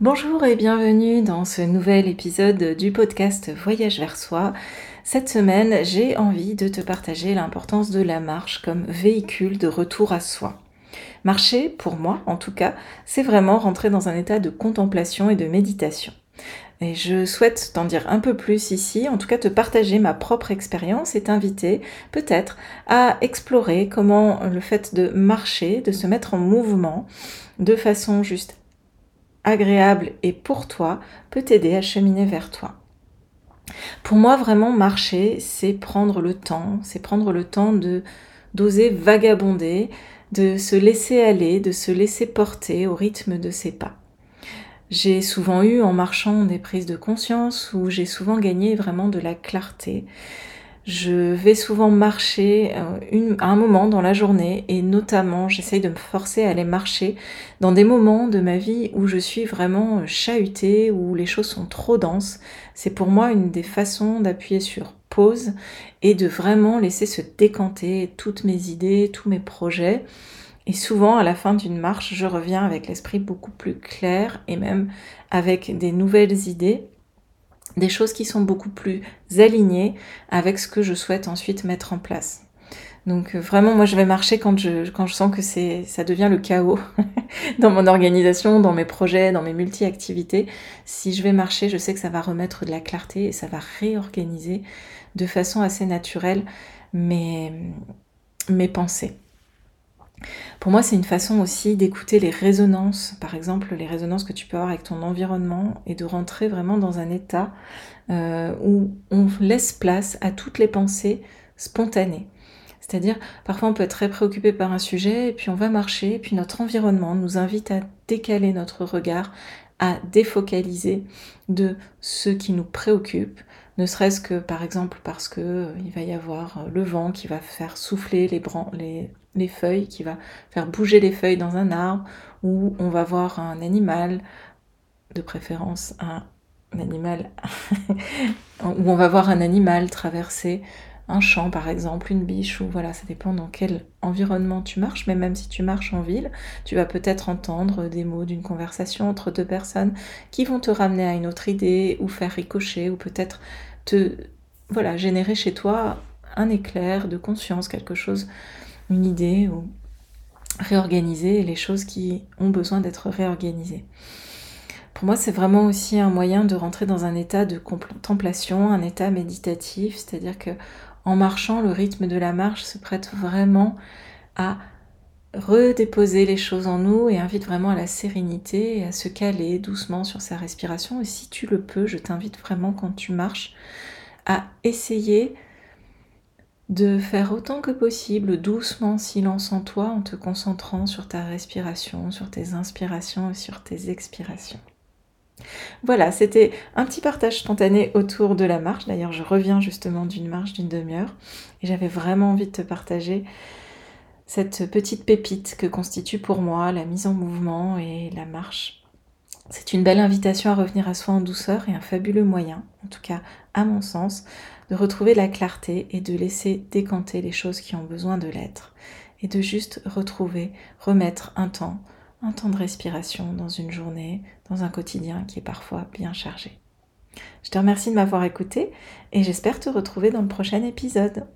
Bonjour et bienvenue dans ce nouvel épisode du podcast Voyage vers soi. Cette semaine, j'ai envie de te partager l'importance de la marche comme véhicule de retour à soi. Marcher, pour moi en tout cas, c'est vraiment rentrer dans un état de contemplation et de méditation. Et je souhaite t'en dire un peu plus ici, en tout cas te partager ma propre expérience et t'inviter peut-être à explorer comment le fait de marcher, de se mettre en mouvement de façon juste agréable et pour toi peut t'aider à cheminer vers toi. Pour moi, vraiment marcher, c'est prendre le temps, c'est prendre le temps de d'oser vagabonder, de se laisser aller, de se laisser porter au rythme de ses pas. J'ai souvent eu en marchant des prises de conscience où j'ai souvent gagné vraiment de la clarté. Je vais souvent marcher euh, à un moment dans la journée et notamment j'essaye de me forcer à aller marcher dans des moments de ma vie où je suis vraiment euh, chahutée, où les choses sont trop denses. C'est pour moi une des façons d'appuyer sur pause et de vraiment laisser se décanter toutes mes idées, tous mes projets et souvent, à la fin d'une marche, je reviens avec l'esprit beaucoup plus clair et même avec des nouvelles idées, des choses qui sont beaucoup plus alignées avec ce que je souhaite ensuite mettre en place. Donc euh, vraiment, moi, je vais marcher quand je, quand je sens que c'est, ça devient le chaos dans mon organisation, dans mes projets, dans mes multi-activités. Si je vais marcher, je sais que ça va remettre de la clarté et ça va réorganiser de façon assez naturelle mes, mes pensées. Pour moi, c'est une façon aussi d'écouter les résonances, par exemple les résonances que tu peux avoir avec ton environnement et de rentrer vraiment dans un état euh, où on laisse place à toutes les pensées spontanées. C'est-à-dire, parfois on peut être très préoccupé par un sujet et puis on va marcher et puis notre environnement nous invite à décaler notre regard, défocaliser de ce qui nous préoccupe, ne serait-ce que par exemple parce que euh, il va y avoir euh, le vent qui va faire souffler les, les, les, feuilles, qui va faire bouger les feuilles dans un arbre, ou on va voir un animal, de préférence un animal, où on va voir un animal traverser un champ par exemple, une biche, ou voilà, ça dépend dans quel environnement tu marches, mais même si tu marches en ville, tu vas peut-être entendre des mots d'une conversation entre deux personnes qui vont te ramener à une autre idée, ou faire ricocher, ou peut-être te voilà, générer chez toi un éclair de conscience, quelque chose, une idée, ou réorganiser les choses qui ont besoin d'être réorganisées. Pour moi, c'est vraiment aussi un moyen de rentrer dans un état de contemplation, un état méditatif, c'est-à-dire que en marchant, le rythme de la marche se prête vraiment à redéposer les choses en nous et invite vraiment à la sérénité et à se caler doucement sur sa respiration. Et si tu le peux, je t'invite vraiment quand tu marches à essayer de faire autant que possible doucement silence en toi en te concentrant sur ta respiration, sur tes inspirations et sur tes expirations. Voilà, c'était un petit partage spontané autour de la marche. D'ailleurs, je reviens justement d'une marche d'une demi-heure et j'avais vraiment envie de te partager cette petite pépite que constitue pour moi la mise en mouvement et la marche. C'est une belle invitation à revenir à soi en douceur et un fabuleux moyen, en tout cas à mon sens, de retrouver la clarté et de laisser décanter les choses qui ont besoin de l'être et de juste retrouver, remettre un temps un temps de respiration dans une journée, dans un quotidien qui est parfois bien chargé. Je te remercie de m'avoir écouté et j'espère te retrouver dans le prochain épisode.